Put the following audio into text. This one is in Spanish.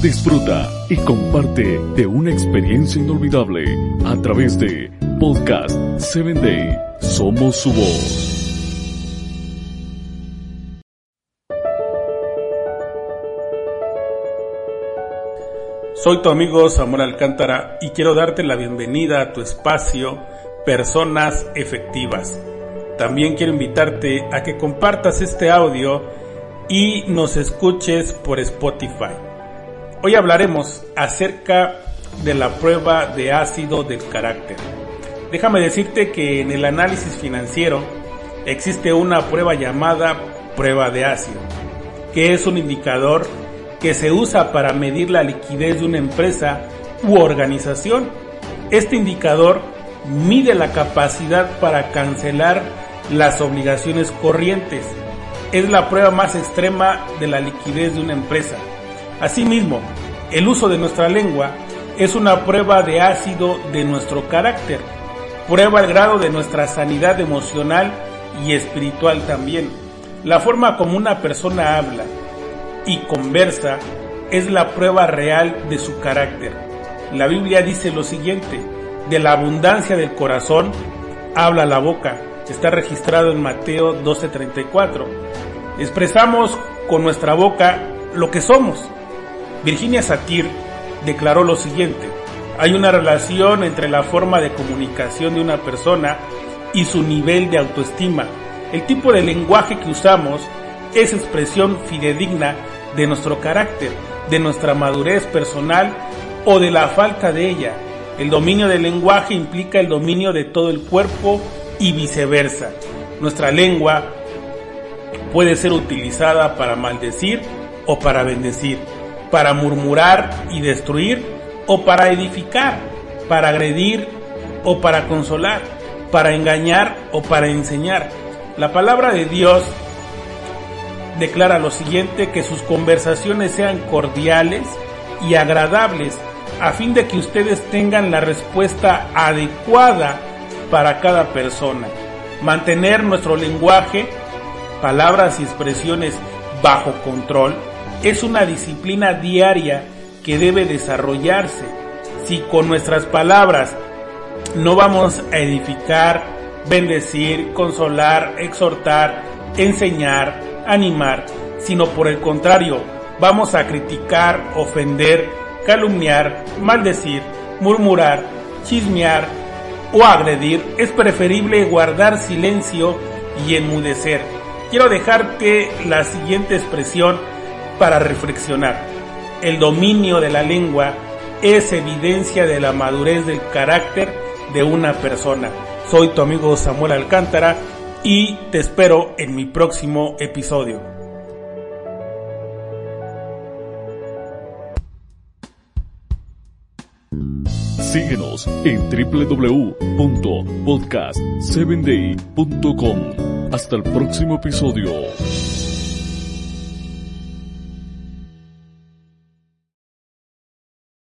Disfruta y comparte de una experiencia inolvidable a través de Podcast 7 Day. Somos su voz. Soy tu amigo Samuel Alcántara y quiero darte la bienvenida a tu espacio Personas Efectivas. También quiero invitarte a que compartas este audio y nos escuches por Spotify. Hoy hablaremos acerca de la prueba de ácido del carácter. Déjame decirte que en el análisis financiero existe una prueba llamada prueba de ácido, que es un indicador que se usa para medir la liquidez de una empresa u organización. Este indicador mide la capacidad para cancelar las obligaciones corrientes. Es la prueba más extrema de la liquidez de una empresa. Asimismo, el uso de nuestra lengua es una prueba de ácido de nuestro carácter. Prueba el grado de nuestra sanidad emocional y espiritual también. La forma como una persona habla, y conversa es la prueba real de su carácter. La Biblia dice lo siguiente, de la abundancia del corazón habla la boca. Está registrado en Mateo 12:34. Expresamos con nuestra boca lo que somos. Virginia Satir declaró lo siguiente, hay una relación entre la forma de comunicación de una persona y su nivel de autoestima. El tipo de lenguaje que usamos es expresión fidedigna de nuestro carácter, de nuestra madurez personal o de la falta de ella. El dominio del lenguaje implica el dominio de todo el cuerpo y viceversa. Nuestra lengua puede ser utilizada para maldecir o para bendecir, para murmurar y destruir o para edificar, para agredir o para consolar, para engañar o para enseñar. La palabra de Dios declara lo siguiente, que sus conversaciones sean cordiales y agradables, a fin de que ustedes tengan la respuesta adecuada para cada persona. Mantener nuestro lenguaje, palabras y expresiones bajo control es una disciplina diaria que debe desarrollarse. Si con nuestras palabras no vamos a edificar, bendecir, consolar, exhortar, enseñar, animar, sino por el contrario, vamos a criticar, ofender, calumniar, maldecir, murmurar, chismear o agredir, es preferible guardar silencio y enmudecer. Quiero dejarte la siguiente expresión para reflexionar. El dominio de la lengua es evidencia de la madurez del carácter de una persona. Soy tu amigo Samuel Alcántara y te espero en mi próximo episodio. Síguenos en www.podcast7day.com. Hasta el próximo episodio.